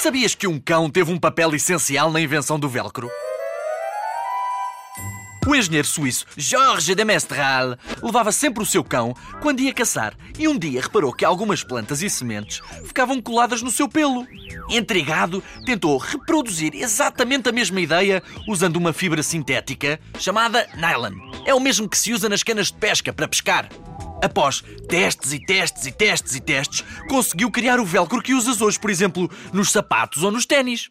Sabias que um cão teve um papel essencial na invenção do velcro? O engenheiro suíço Georges de Mestral levava sempre o seu cão quando ia caçar e um dia reparou que algumas plantas e sementes ficavam coladas no seu pelo. Intrigado, tentou reproduzir exatamente a mesma ideia usando uma fibra sintética chamada nylon. É o mesmo que se usa nas canas de pesca para pescar. Após testes e testes e testes e testes, conseguiu criar o velcro que usas hoje, por exemplo, nos sapatos ou nos ténis.